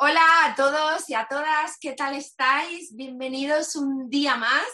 Hola a todos y a todas, ¿qué tal estáis? Bienvenidos un día más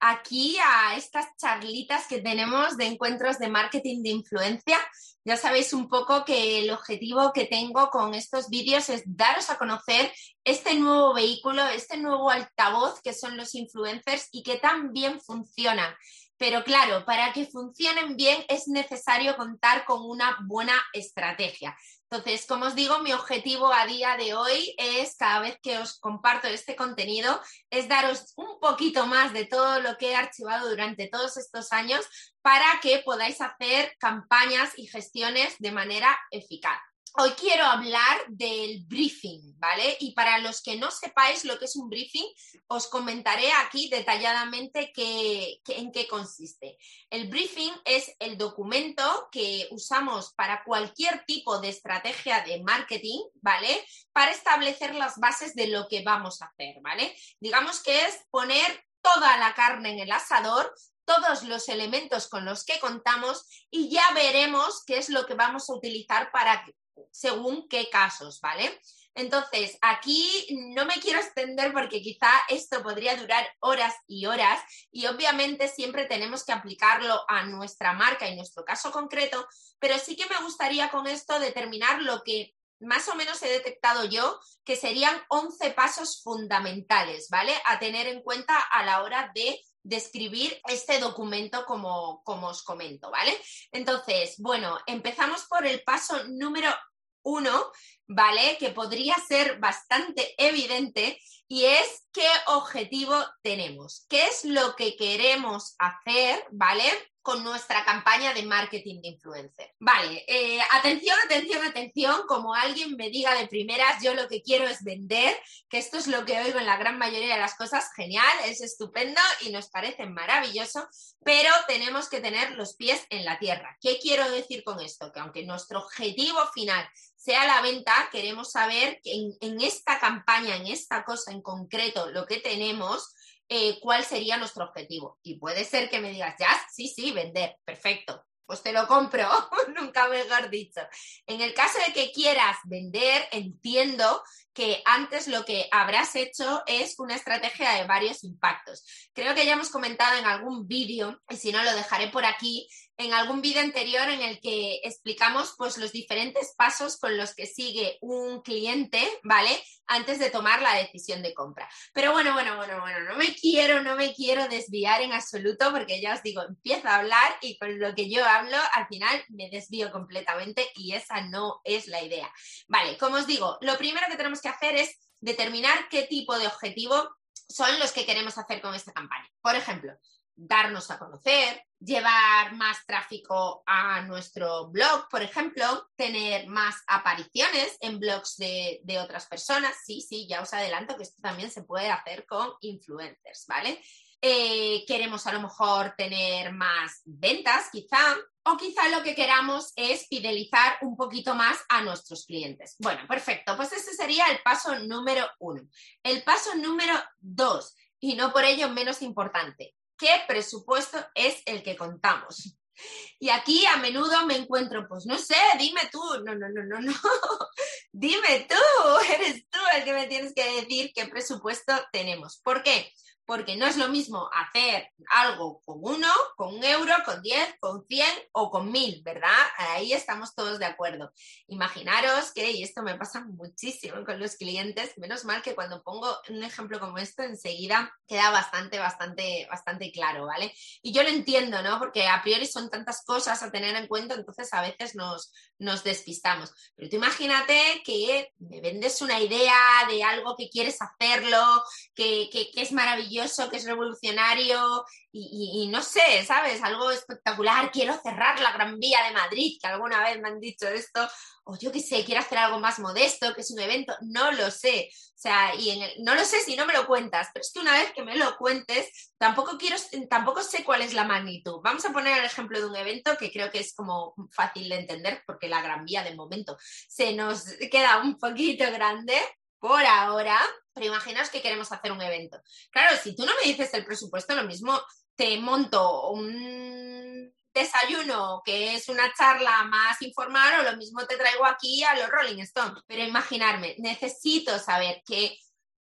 aquí a estas charlitas que tenemos de encuentros de marketing de influencia. Ya sabéis un poco que el objetivo que tengo con estos vídeos es daros a conocer este nuevo vehículo, este nuevo altavoz que son los influencers y que tan bien funcionan. Pero claro, para que funcionen bien es necesario contar con una buena estrategia. Entonces, como os digo, mi objetivo a día de hoy es, cada vez que os comparto este contenido, es daros un poquito más de todo lo que he archivado durante todos estos años para que podáis hacer campañas y gestiones de manera eficaz. Hoy quiero hablar del briefing, ¿vale? Y para los que no sepáis lo que es un briefing, os comentaré aquí detalladamente en qué consiste. El briefing es el documento que usamos para cualquier tipo de estrategia de marketing, ¿vale? Para establecer las bases de lo que vamos a hacer, ¿vale? Digamos que es poner toda la carne en el asador todos los elementos con los que contamos y ya veremos qué es lo que vamos a utilizar para según qué casos, ¿vale? Entonces, aquí no me quiero extender porque quizá esto podría durar horas y horas y obviamente siempre tenemos que aplicarlo a nuestra marca y nuestro caso concreto, pero sí que me gustaría con esto determinar lo que más o menos he detectado yo que serían 11 pasos fundamentales, ¿vale? A tener en cuenta a la hora de describir este documento como, como os comento, ¿vale? Entonces, bueno, empezamos por el paso número uno, ¿vale? Que podría ser bastante evidente y es qué objetivo tenemos, qué es lo que queremos hacer, ¿vale? con nuestra campaña de marketing de influencer. Vale, eh, atención, atención, atención, como alguien me diga de primeras, yo lo que quiero es vender, que esto es lo que oigo en la gran mayoría de las cosas, genial, es estupendo y nos parece maravilloso, pero tenemos que tener los pies en la tierra. ¿Qué quiero decir con esto? Que aunque nuestro objetivo final sea la venta, queremos saber que en, en esta campaña, en esta cosa en concreto, lo que tenemos, eh, cuál sería nuestro objetivo. Y puede ser que me digas, ya, sí, sí, vender, perfecto, pues te lo compro, nunca mejor dicho. En el caso de que quieras vender, entiendo que antes lo que habrás hecho es una estrategia de varios impactos. Creo que ya hemos comentado en algún vídeo, y si no lo dejaré por aquí, en algún vídeo anterior en el que explicamos pues los diferentes pasos con los que sigue un cliente, ¿vale? Antes de tomar la decisión de compra. Pero bueno, bueno, bueno, bueno, no me quiero, no me quiero desviar en absoluto porque ya os digo, empiezo a hablar y con lo que yo hablo al final me desvío completamente y esa no es la idea. Vale, como os digo, lo primero que tenemos que hacer es determinar qué tipo de objetivo son los que queremos hacer con esta campaña. Por ejemplo, darnos a conocer, llevar más tráfico a nuestro blog, por ejemplo, tener más apariciones en blogs de, de, otras personas. Sí, sí, ya os adelanto que esto también se puede hacer con influencers, ¿vale? Eh, queremos a lo mejor tener más ventas, quizá, o quizá lo que queramos es fidelizar un poquito más a nuestros clientes. Bueno, perfecto, pues ese sería el paso número uno. El paso número dos, y no por ello menos importante, ¿qué presupuesto es el que contamos? Y aquí a menudo me encuentro, pues no sé, dime tú, no, no, no, no, no, dime tú, eres tú el que me tienes que decir qué presupuesto tenemos. ¿Por qué? Porque no es lo mismo hacer algo con uno, con un euro, con diez, con cien o con mil, ¿verdad? Ahí estamos todos de acuerdo. Imaginaros que, y esto me pasa muchísimo con los clientes, menos mal que cuando pongo un ejemplo como esto, enseguida queda bastante, bastante, bastante claro, ¿vale? Y yo lo entiendo, ¿no? Porque a priori son tantas cosas a tener en cuenta, entonces a veces nos, nos despistamos. Pero tú imagínate que me vendes una idea de algo que quieres hacerlo, que, que es maravilloso que es revolucionario y, no sé, ¿sabes? Algo espectacular, quiero cerrar la Gran Vía de Madrid, que alguna vez me han dicho esto, o yo qué sé, quiero hacer algo más modesto, que es un evento, no lo sé. O sea, y en no lo sé si no me lo cuentas, pero es que una vez que me lo cuentes, tampoco quiero, tampoco sé cuál es la magnitud. Vamos a poner el ejemplo de un evento que creo que es como fácil de entender, porque la Gran Vía de momento se nos queda un poquito grande, por ahora, pero imaginaos que queremos hacer un evento. Claro, si tú no me dices el presupuesto, lo mismo te monto un desayuno, que es una charla más informal, o lo mismo te traigo aquí a los Rolling Stones. Pero imaginarme, necesito saber qué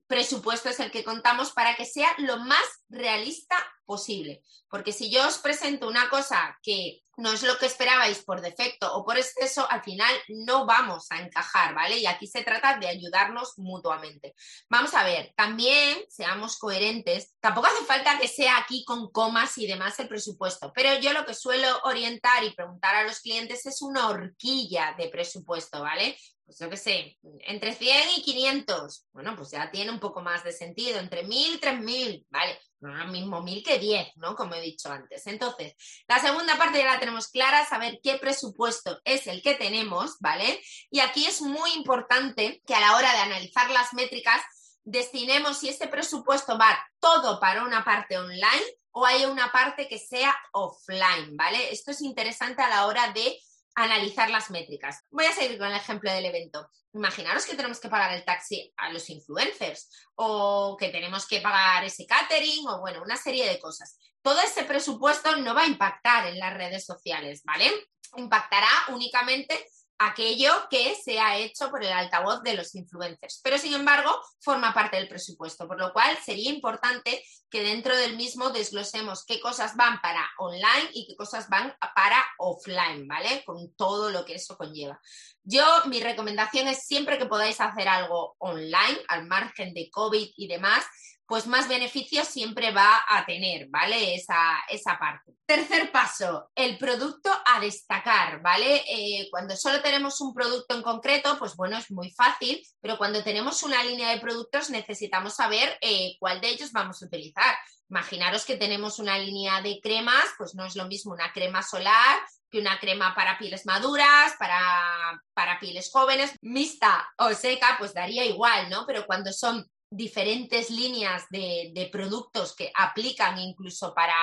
presupuesto es el que contamos para que sea lo más realista posible. Porque si yo os presento una cosa que no es lo que esperabais por defecto o por exceso, al final no vamos a encajar, ¿vale? Y aquí se trata de ayudarnos mutuamente. Vamos a ver, también seamos coherentes. Tampoco hace falta que sea aquí con comas y demás el presupuesto, pero yo lo que suelo orientar y preguntar a los clientes es una horquilla de presupuesto, ¿vale? Pues yo qué sé, entre 100 y 500. Bueno, pues ya tiene un poco más de sentido, entre 1000 y 3000, ¿vale? no lo mismo mil que diez, ¿no? Como he dicho antes. Entonces, la segunda parte ya la tenemos clara, saber qué presupuesto es el que tenemos, ¿vale? Y aquí es muy importante que a la hora de analizar las métricas destinemos si este presupuesto va todo para una parte online o hay una parte que sea offline, ¿vale? Esto es interesante a la hora de analizar las métricas. Voy a seguir con el ejemplo del evento. Imaginaros que tenemos que pagar el taxi a los influencers o que tenemos que pagar ese catering o bueno, una serie de cosas. Todo ese presupuesto no va a impactar en las redes sociales, ¿vale? Impactará únicamente aquello que se ha hecho por el altavoz de los influencers. Pero, sin embargo, forma parte del presupuesto, por lo cual sería importante que dentro del mismo desglosemos qué cosas van para online y qué cosas van para offline, ¿vale? Con todo lo que eso conlleva. Yo, mi recomendación es siempre que podáis hacer algo online, al margen de COVID y demás, pues más beneficios siempre va a tener, ¿vale? Esa, esa parte. Tercer paso, el producto a destacar, ¿vale? Eh, cuando solo tenemos un producto en concreto, pues bueno, es muy fácil, pero cuando tenemos una línea de productos necesitamos saber eh, cuál de ellos vamos a utilizar. Imaginaros que tenemos una línea de cremas, pues no es lo mismo una crema solar que una crema para pieles maduras, para, para pieles jóvenes, mixta o seca, pues daría igual, ¿no? Pero cuando son diferentes líneas de, productos que aplican incluso para,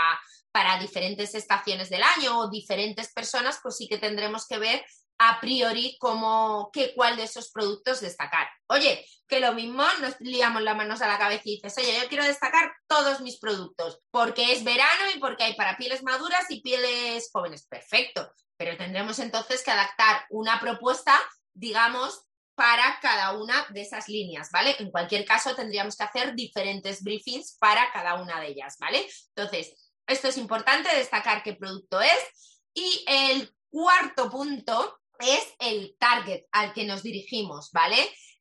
para diferentes estaciones del año o diferentes personas, pues sí que tendremos que ver a priori cómo, qué, cuál de esos productos destacar. Oye, que lo mismo nos liamos las manos a la cabeza y dices, oye, yo quiero destacar todos mis productos porque es verano y porque hay para pieles maduras y pieles jóvenes. Perfecto, pero tendremos entonces que adaptar una propuesta, digamos, para cada una de esas líneas, ¿vale? En cualquier caso, tendríamos que hacer diferentes briefings para cada una de ellas, ¿vale? Entonces, esto es importante, destacar qué producto es. Y el cuarto punto es el target al que nos dirigimos, ¿vale?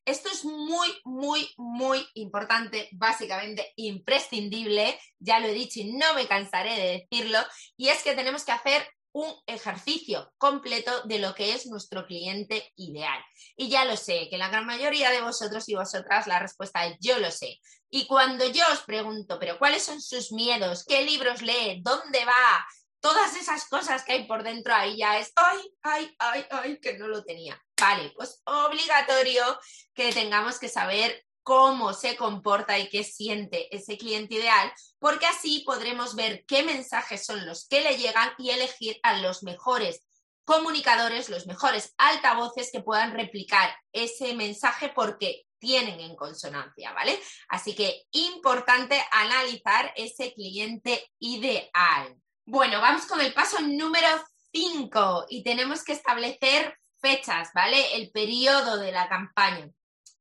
Esto es muy, muy, muy importante, básicamente imprescindible, ya lo he dicho y no me cansaré de decirlo, y es que tenemos que hacer un ejercicio completo de lo que es nuestro cliente ideal. Y ya lo sé, que la gran mayoría de vosotros y vosotras la respuesta es yo lo sé. Y cuando yo os pregunto, pero ¿cuáles son sus miedos? ¿Qué libros lee? ¿Dónde va? Todas esas cosas que hay por dentro ahí ya es, ay, ay, ay, ay, que no lo tenía. Vale, pues obligatorio que tengamos que saber cómo se comporta y qué siente ese cliente ideal, porque así podremos ver qué mensajes son los que le llegan y elegir a los mejores comunicadores, los mejores altavoces que puedan replicar ese mensaje porque tienen en consonancia, ¿vale? Así que importante analizar ese cliente ideal. Bueno, vamos con el paso número 5 y tenemos que establecer fechas, ¿vale? El periodo de la campaña.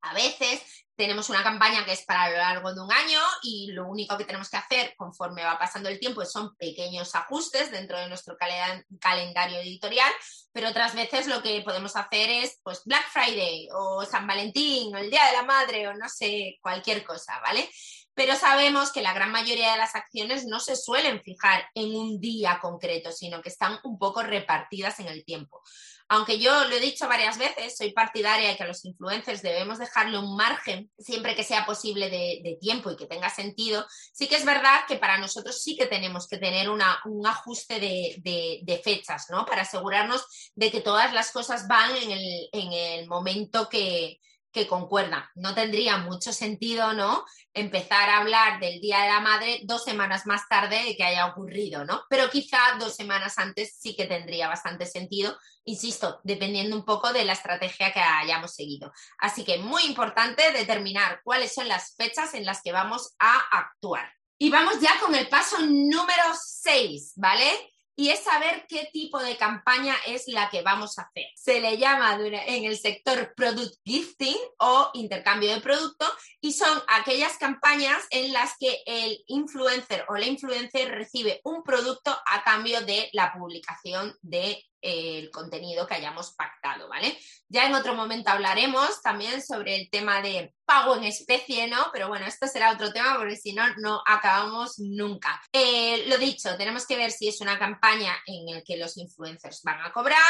A veces tenemos una campaña que es para lo largo de un año y lo único que tenemos que hacer conforme va pasando el tiempo son pequeños ajustes dentro de nuestro calendario editorial, pero otras veces lo que podemos hacer es pues Black Friday o San Valentín o el Día de la Madre o no sé, cualquier cosa, ¿vale? Pero sabemos que la gran mayoría de las acciones no se suelen fijar en un día concreto, sino que están un poco repartidas en el tiempo. Aunque yo lo he dicho varias veces, soy partidaria de que a los influencers debemos dejarle un margen siempre que sea posible de, tiempo y que tenga sentido. Sí que es verdad que para nosotros sí que tenemos que tener un ajuste de, fechas, ¿no? Para asegurarnos de que todas las cosas van en el, en el momento que, que concuerdan. No tendría mucho sentido, ¿no? Empezar a hablar del Día de la Madre dos semanas más tarde de que haya ocurrido, ¿no? Pero quizá dos semanas antes sí que tendría bastante sentido, insisto, dependiendo un poco de la estrategia que hayamos seguido. Así que muy importante determinar cuáles son las fechas en las que vamos a actuar. Y vamos ya con el paso número 6, ¿vale? Y es saber qué tipo de campaña es la que vamos a hacer. Se le llama en el sector product gifting o intercambio de producto y son aquellas campañas en las que el influencer o la influencer recibe un producto a cambio de la publicación de el contenido que hayamos pactado, ¿vale? Ya en otro momento hablaremos también sobre el tema de pago en especie, ¿no? Pero bueno, esto será otro tema porque si no, no acabamos nunca. Eh, lo dicho, tenemos que ver si es una campaña en la que los influencers van a cobrar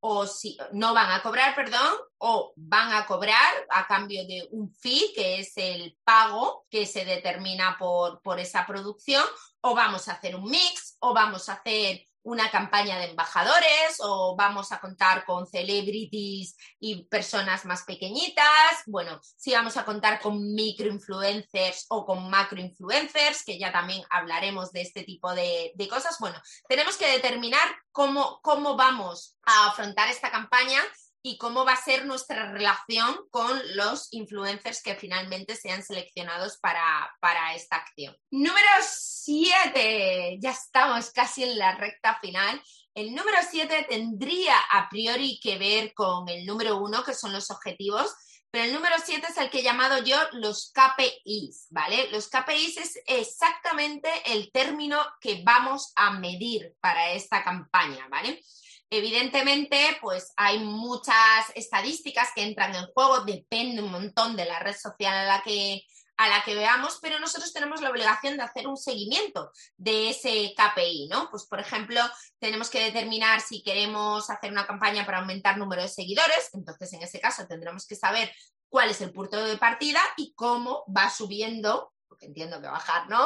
o si no van a cobrar, perdón, o van a cobrar a cambio de un fee, que es el pago que se determina por, por esa producción, o vamos a hacer un mix, o vamos a hacer una campaña de embajadores o vamos a contar con celebrities y personas más pequeñitas. Bueno, si vamos a contar con microinfluencers o con macroinfluencers, que ya también hablaremos de este tipo de, de cosas. Bueno, tenemos que determinar cómo, cómo vamos a afrontar esta campaña y cómo va a ser nuestra relación con los influencers que finalmente sean seleccionados para, para esta acción. Número 7, ya estamos casi en la recta final. El número 7 tendría a priori que ver con el número 1, que son los objetivos, pero el número 7 es el que he llamado yo los KPIs, ¿vale? Los KPIs es exactamente el término que vamos a medir para esta campaña, ¿vale? Evidentemente, pues hay muchas estadísticas que entran en juego, depende un montón de la red social a la que a la que veamos, pero nosotros tenemos la obligación de hacer un seguimiento de ese KPI, ¿no? Pues, por ejemplo, tenemos que determinar si queremos hacer una campaña para aumentar número de seguidores, entonces en ese caso tendremos que saber cuál es el punto de partida y cómo va subiendo, porque entiendo que bajar, ¿no?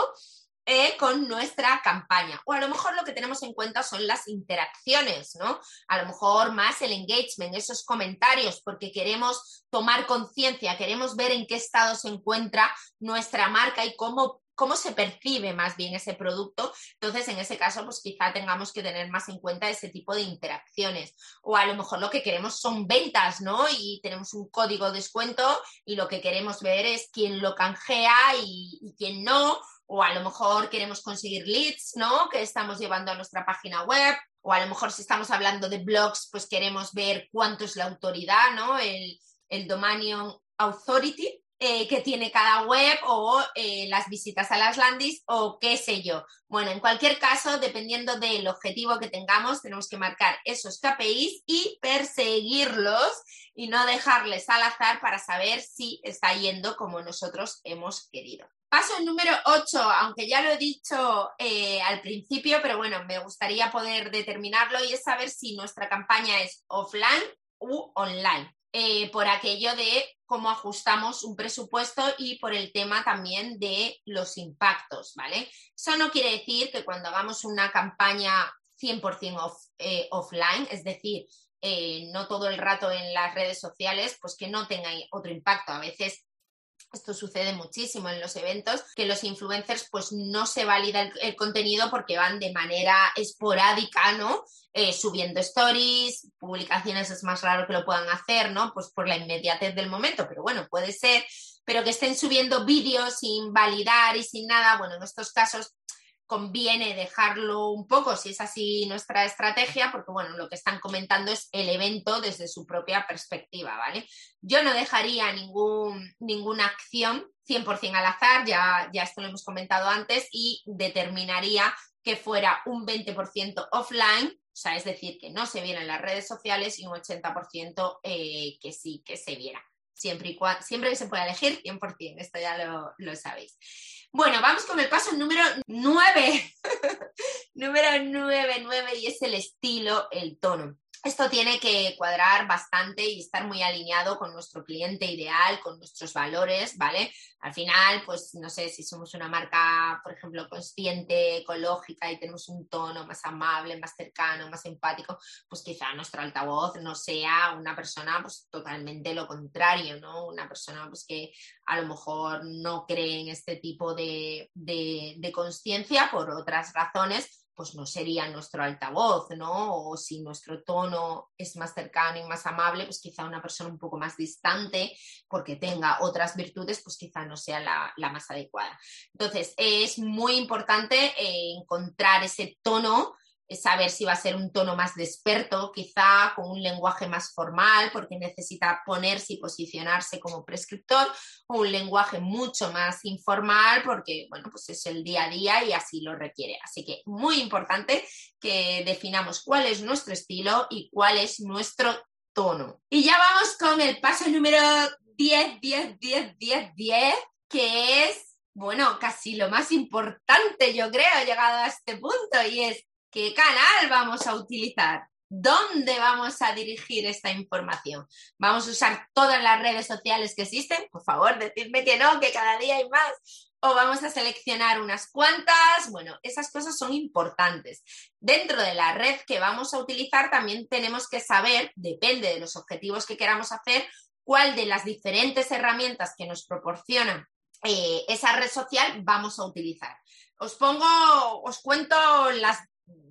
Eh, con nuestra campaña. O a lo mejor lo que tenemos en cuenta son las interacciones, ¿no? A lo mejor más el engagement, esos comentarios, porque queremos tomar conciencia, queremos ver en qué estado se encuentra nuestra marca y cómo cómo se percibe más bien ese producto. Entonces, en ese caso, pues quizá tengamos que tener más en cuenta ese tipo de interacciones. O a lo mejor lo que queremos son ventas, ¿no? Y tenemos un código de descuento y lo que queremos ver es quién lo canjea y, y quién no o a lo mejor queremos conseguir leads, ¿no? Que estamos llevando a nuestra página web, o a lo mejor si estamos hablando de blogs, pues queremos ver cuánto es la autoridad, ¿no? El, el Authority eh, que tiene cada web o eh, las visitas a las landings o qué sé yo. Bueno, en cualquier caso, dependiendo del objetivo que tengamos, tenemos que marcar esos KPIs y perseguirlos y no dejarles al azar para saber si está yendo como nosotros hemos querido. Paso número 8, aunque ya lo he dicho eh, al principio, pero bueno, me gustaría poder determinarlo y es saber si nuestra campaña es offline u online. Eh, por aquello de cómo ajustamos un presupuesto y por el tema también de los impactos, ¿vale? Eso no quiere decir que cuando hagamos una campaña 100% eh, offline, es decir, no todo el rato en las redes sociales, pues que no tenga otro impacto. A veces esto sucede muchísimo en los eventos, que los influencers pues no se valida el, contenido porque van de manera esporádica, ¿no? Eh, subiendo stories, publicaciones es más raro que lo puedan hacer, ¿no? Pues por la inmediatez del momento, pero bueno, puede ser, pero que estén subiendo vídeos sin validar y sin nada, bueno, en estos casos conviene dejarlo un poco, si es así nuestra estrategia, porque bueno, lo que están comentando es el evento desde su propia perspectiva, ¿vale? Yo no dejaría ningún, ninguna acción 100% al azar, ya, ya esto lo hemos comentado antes, y determinaría que fuera un 20% offline, o sea, es decir, que no se viera en las redes sociales y un 80% eh, que sí, que se viera. Siempre, y siempre que se pueda elegir, 100%, esto ya lo, lo sabéis. Bueno, vamos con el paso número 9. número 9, 9 y es el estilo, el tono esto tiene que cuadrar bastante y estar muy alineado con nuestro cliente ideal, con nuestros valores, ¿vale? Al final, pues no sé si somos una marca, por ejemplo, consciente, ecológica y tenemos un tono más amable, más cercano, más empático, pues quizá nuestro altavoz no sea una persona pues totalmente lo contrario, ¿no? Una persona pues que a lo mejor no cree en este tipo de, de, de conciencia por otras razones pues no sería nuestro altavoz, ¿no? O si nuestro tono es más cercano y más amable, pues quizá una persona un poco más distante, porque tenga otras virtudes, pues quizá no sea la, más adecuada. Entonces, es muy importante eh, encontrar ese tono saber si va a ser un tono más desperto, quizá con un lenguaje más formal, porque necesita ponerse y posicionarse como prescriptor, o un lenguaje mucho más informal, porque, bueno, pues es el día a día y así lo requiere. Así que muy importante que definamos cuál es nuestro estilo y cuál es nuestro tono. Y ya vamos con el paso número 10, 10, 10, 10, 10, que es, bueno, casi lo más importante, yo creo, llegado a este punto, y es qué canal vamos a utilizar. ¿Dónde vamos a dirigir esta información? ¿Vamos a usar todas las redes sociales que existen? Por favor, decidme que no, que cada día hay más. ¿O vamos a seleccionar unas cuantas? Bueno, esas cosas son importantes. Dentro de la red que vamos a utilizar también tenemos que saber, depende de los objetivos que queramos hacer, cuál de las diferentes herramientas que nos proporciona eh, esa red social vamos a utilizar. Os pongo, os cuento las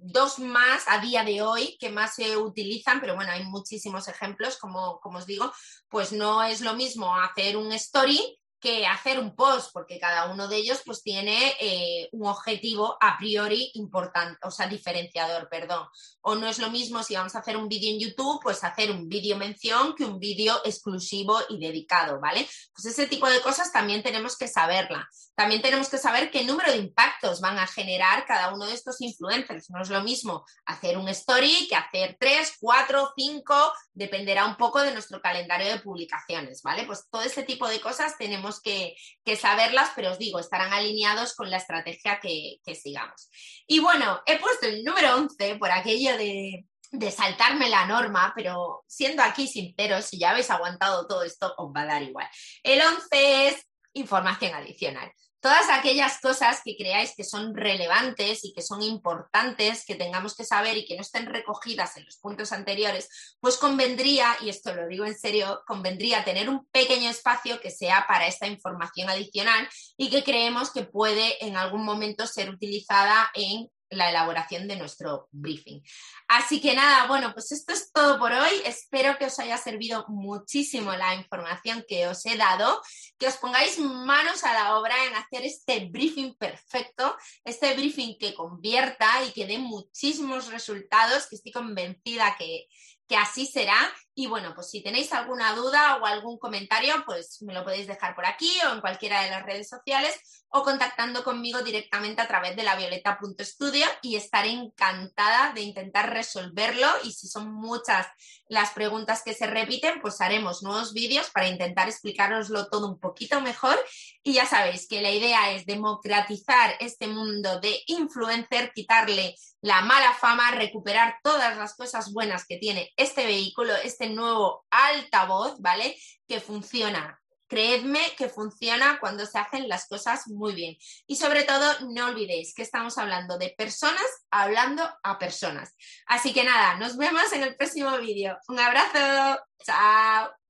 dos más a día de hoy que más se utilizan, pero bueno, hay muchísimos ejemplos, como, como os digo, pues no es lo mismo hacer un story que hacer un post, porque cada uno de ellos pues tiene eh, un objetivo a priori importante, o sea, diferenciador, perdón. O no es lo mismo si vamos a hacer un vídeo en YouTube, pues hacer un vídeo mención que un vídeo exclusivo y dedicado, ¿vale? Pues ese tipo de cosas también tenemos que saberla. También tenemos que saber qué número de impactos van a generar cada uno de estos influencers. No es lo mismo hacer un story que hacer tres, cuatro, cinco, dependerá un poco de nuestro calendario de publicaciones, ¿vale? Pues todo este tipo de cosas tenemos que, saberlas, pero os digo, estarán alineados con la estrategia que, sigamos. Y bueno, he puesto el número 11 por aquello de, de saltarme la norma, pero siendo aquí sinceros, si ya habéis aguantado todo esto, os va a dar igual. El 11 es información adicional todas aquellas cosas que creáis que son relevantes y que son importantes, que tengamos que saber y que no estén recogidas en los puntos anteriores, pues convendría, y esto lo digo en serio, convendría tener un pequeño espacio que sea para esta información adicional y que creemos que puede en algún momento ser utilizada en la elaboración de nuestro briefing. Así que nada, bueno, pues esto es todo por hoy. Espero que os haya servido muchísimo la información que os he dado, que os pongáis manos a la obra en hacer este briefing perfecto, este briefing que convierta y que dé muchísimos resultados, que estoy convencida que, que así será. Y bueno, pues si tenéis alguna duda o algún comentario, pues me lo podéis dejar por aquí o en cualquiera de las redes sociales o contactando conmigo directamente a través de la violeta.studio y estaré encantada de intentar resolverlo. Y si son muchas las preguntas que se repiten, pues haremos nuevos vídeos para intentar explicaroslo todo un poquito mejor. Y ya sabéis que la idea es democratizar este mundo de influencer, quitarle la mala fama, recuperar todas las cosas buenas que tiene este vehículo, este nuevo altavoz, ¿vale? Que funciona Creedme que funciona cuando se hacen las cosas muy bien. Y sobre todo, no olvidéis que estamos hablando de personas hablando a personas. Así que nada, nos vemos en el próximo vídeo. Un abrazo. Chao.